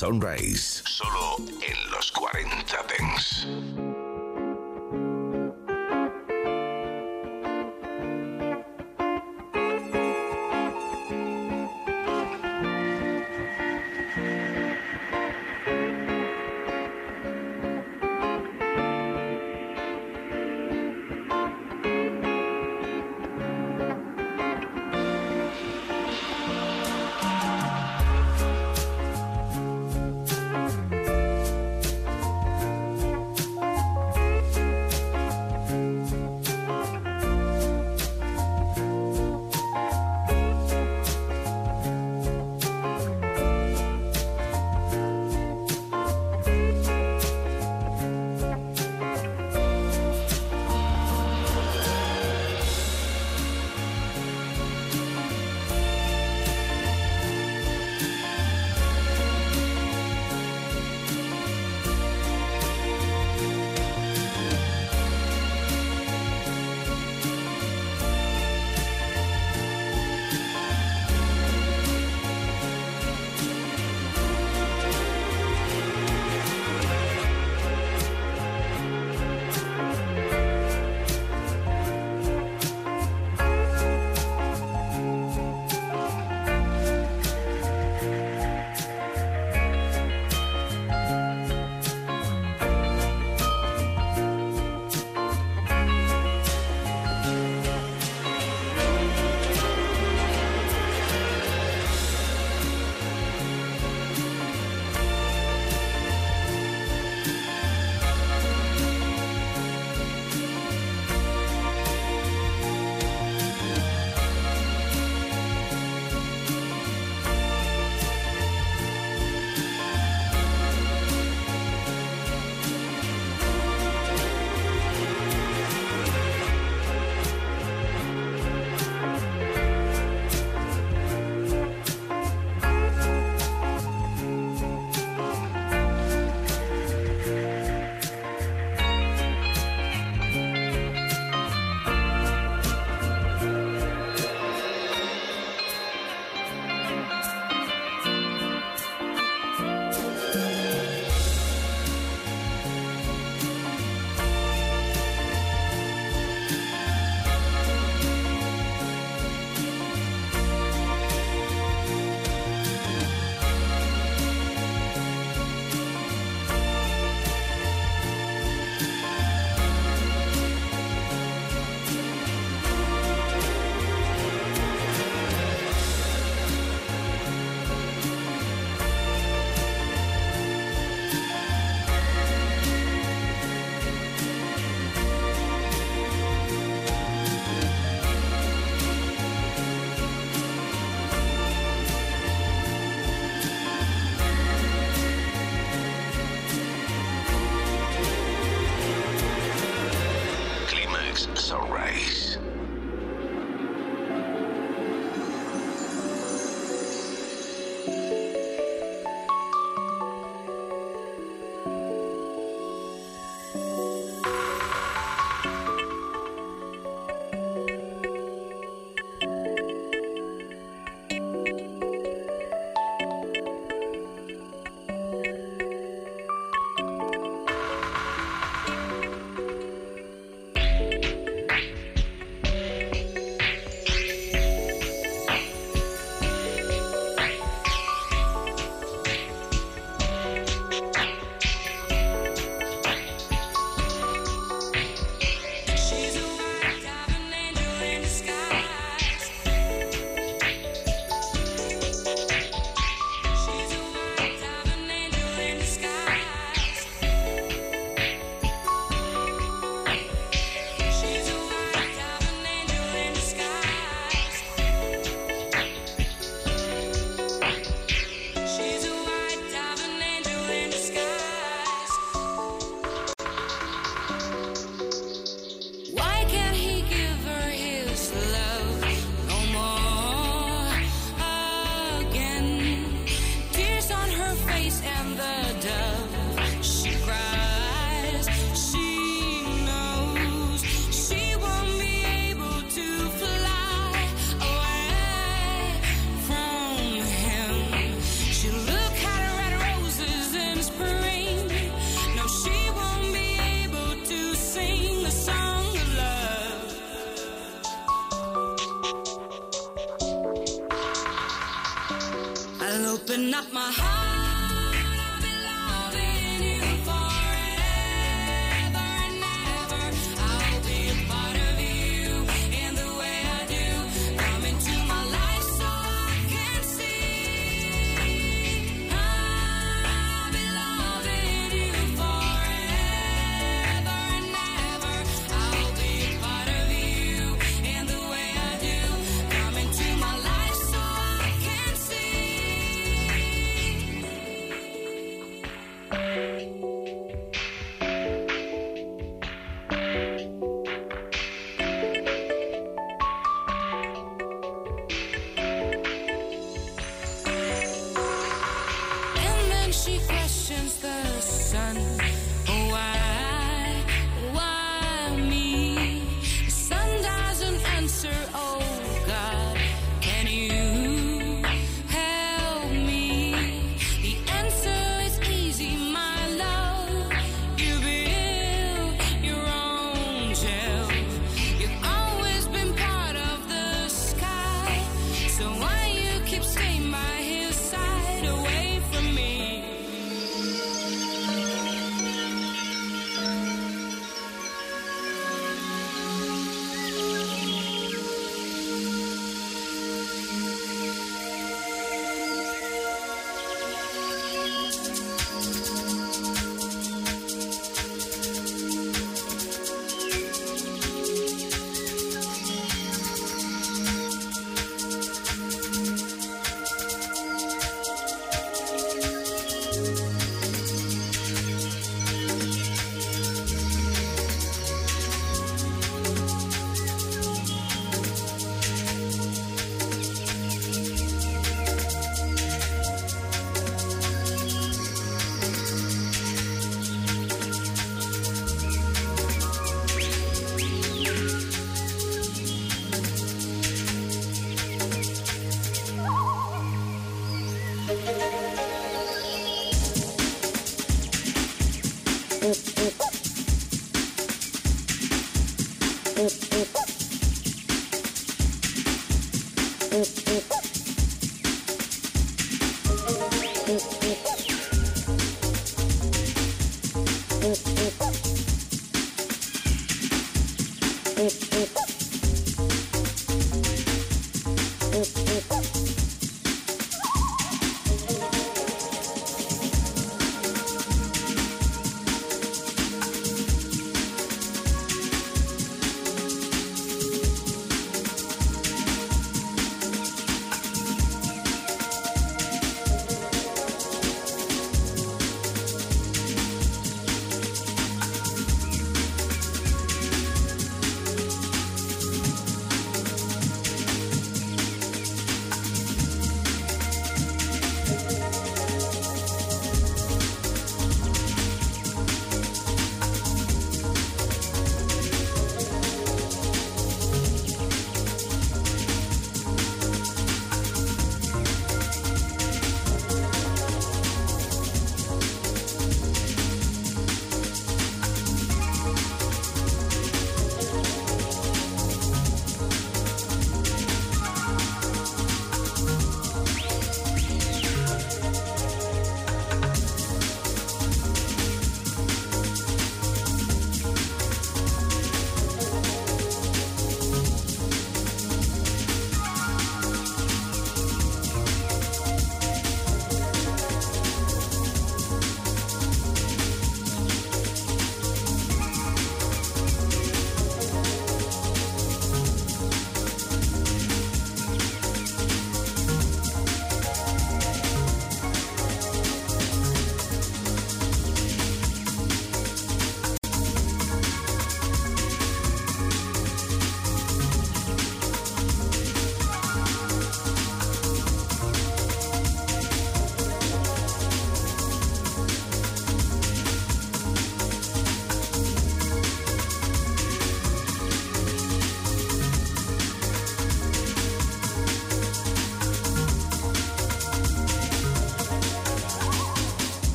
Sunrise. Climax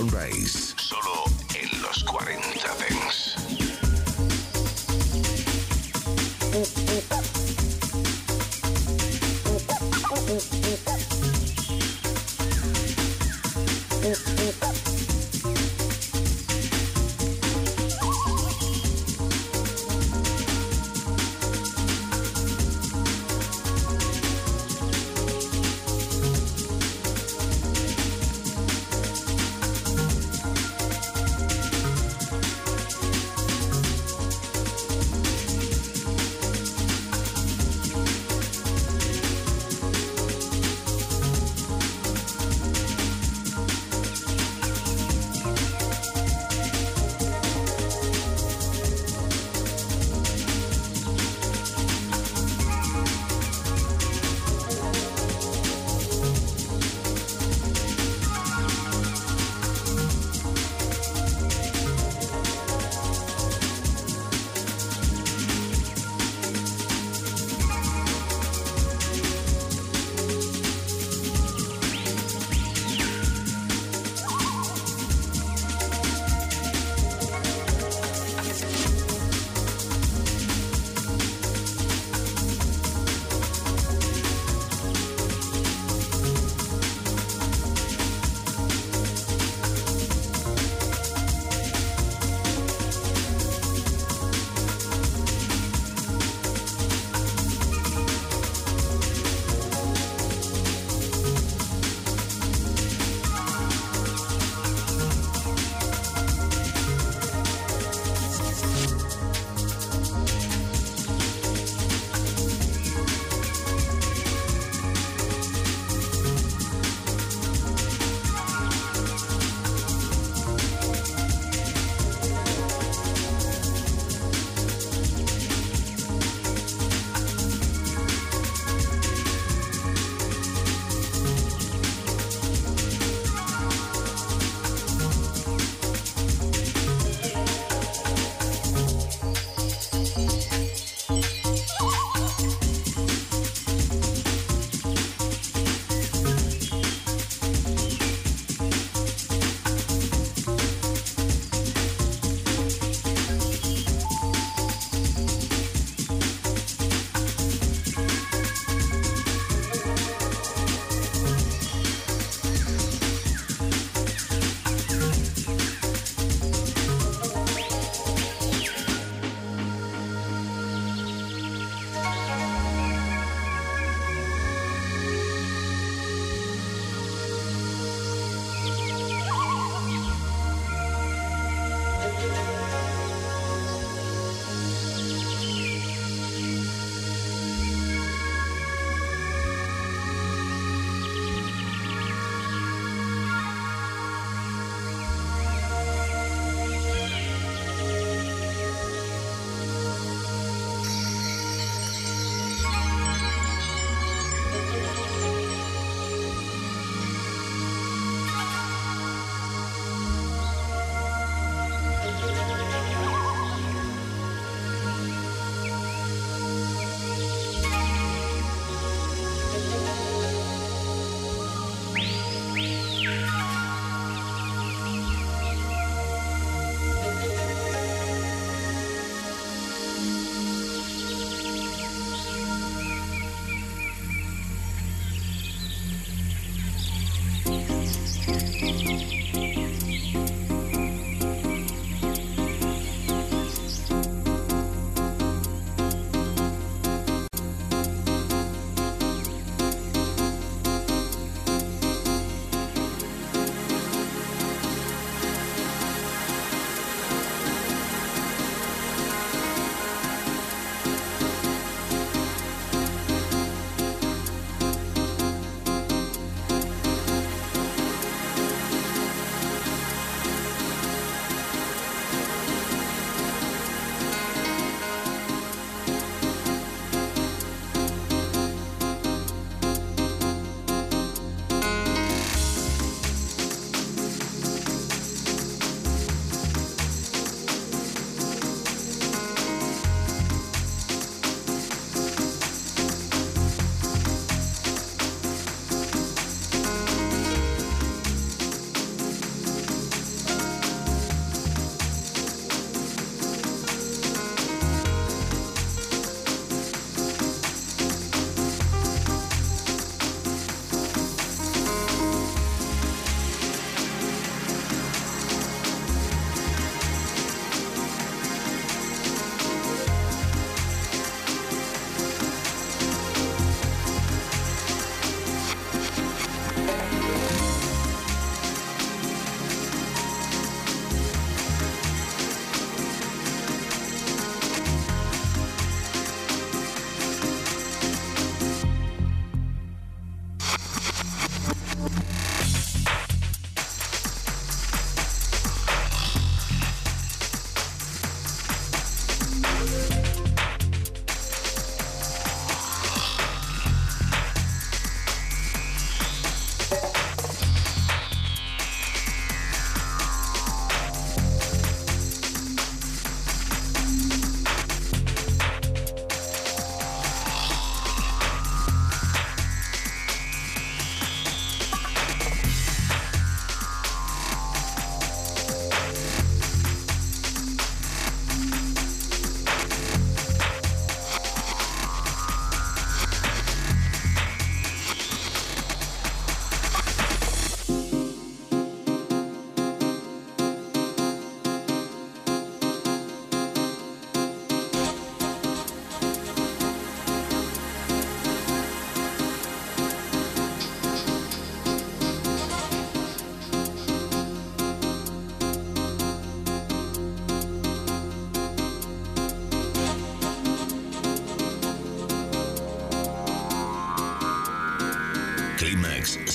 Sunrise. Solo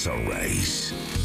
Climax Sunrise.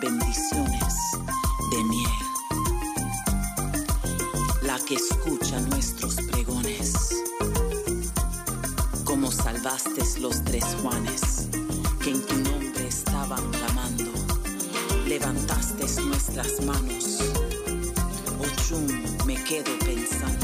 Bendiciones de miel. La que escucha nuestros pregones, como salvaste los tres Juanes que en tu nombre estaban clamando, levantaste nuestras manos. Ochum, me quedo pensando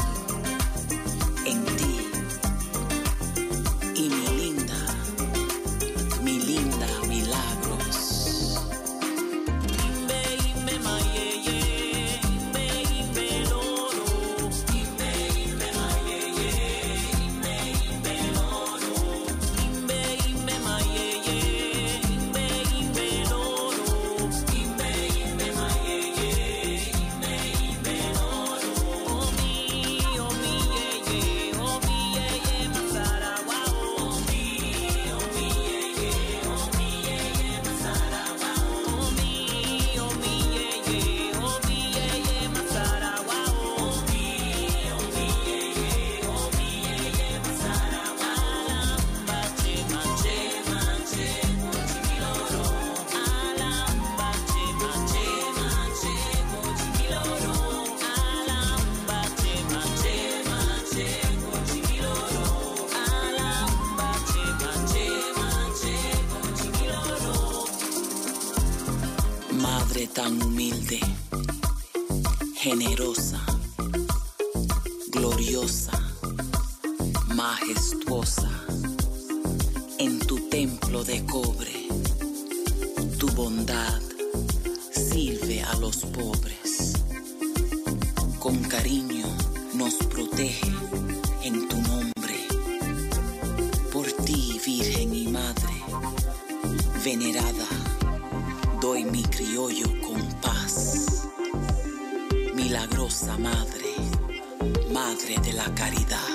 doy mi criollo con paz. Milagrosa Madre, Madre de la Caridad.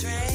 strange.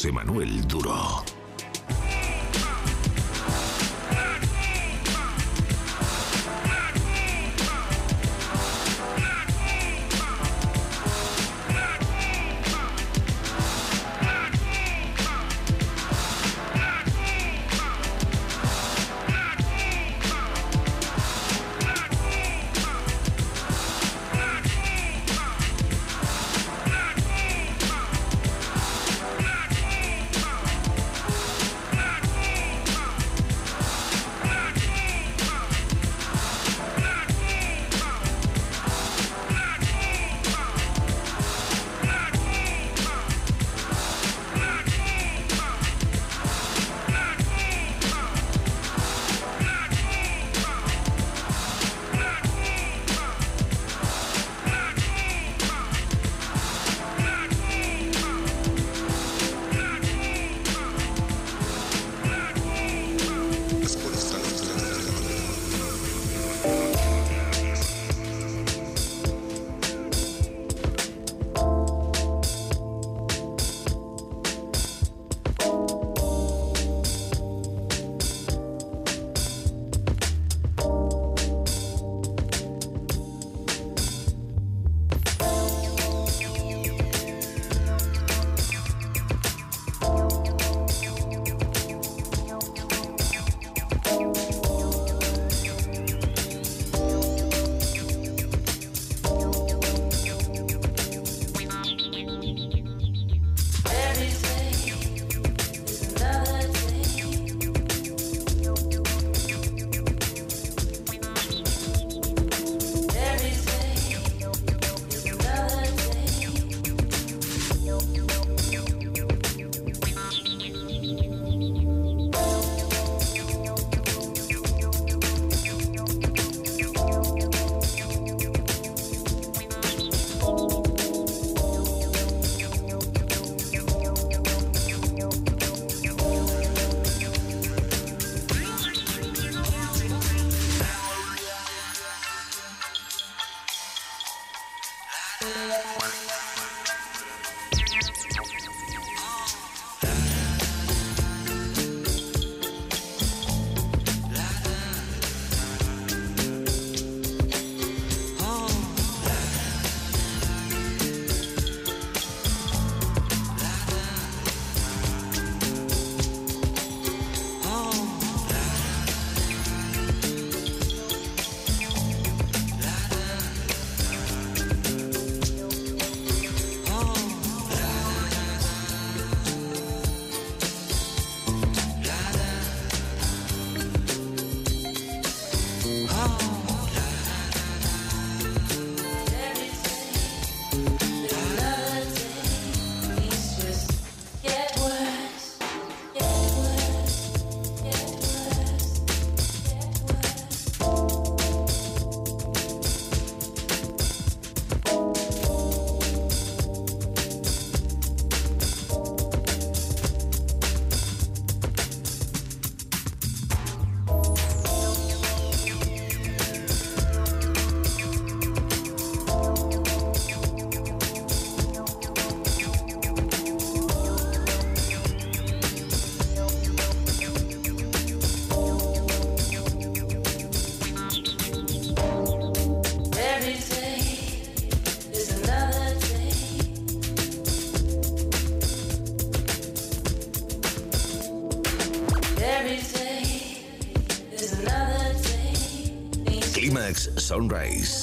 José Manuel Duro. Sunrise.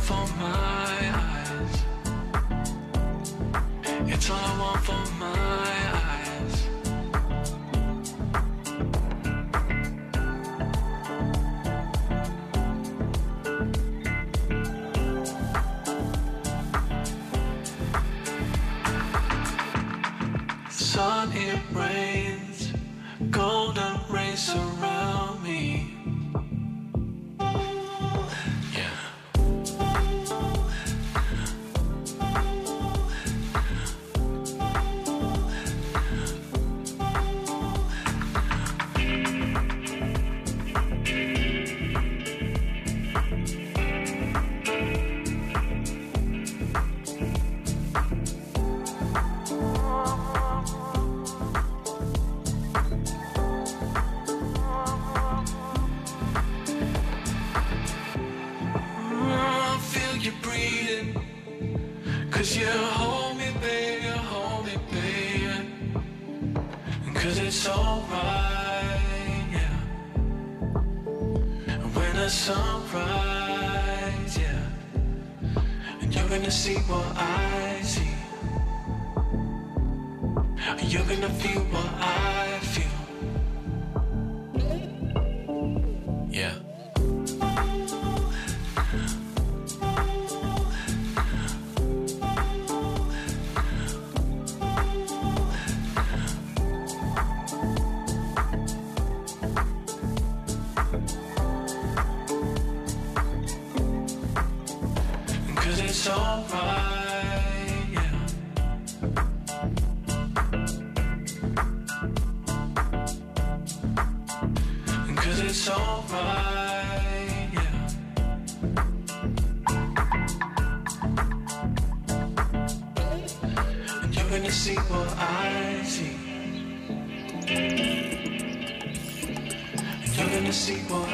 for my it's alright, yeah. And you're gonna see what I see. And you're gonna see what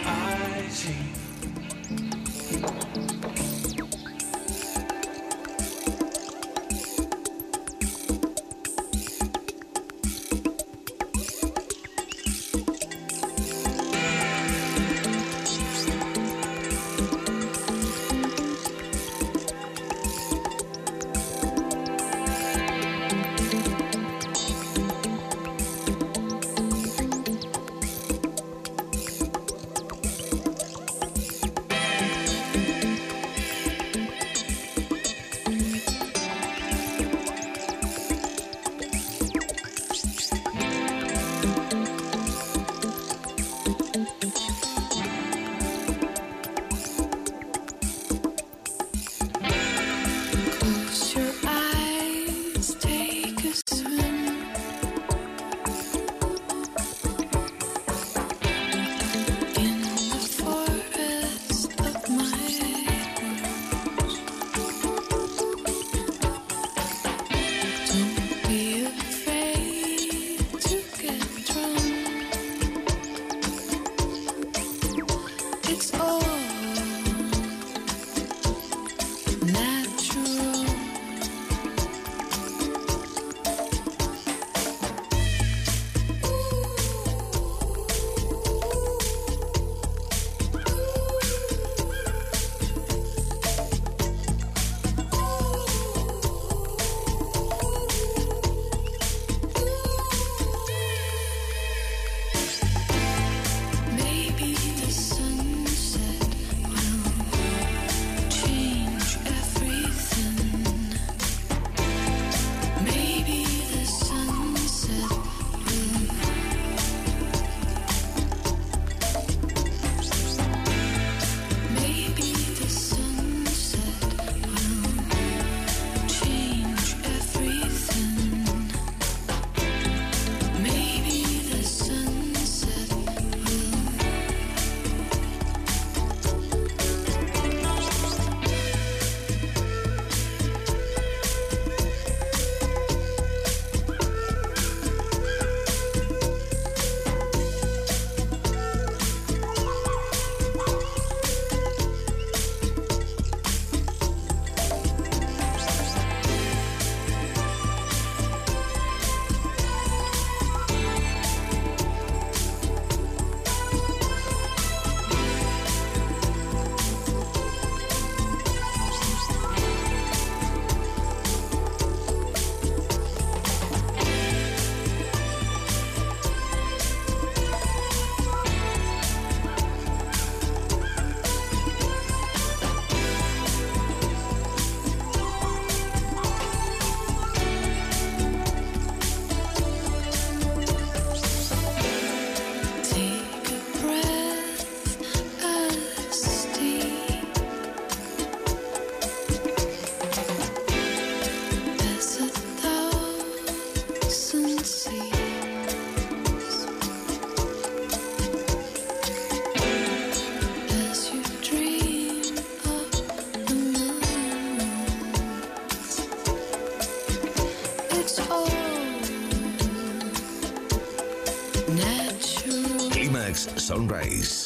Sunrise.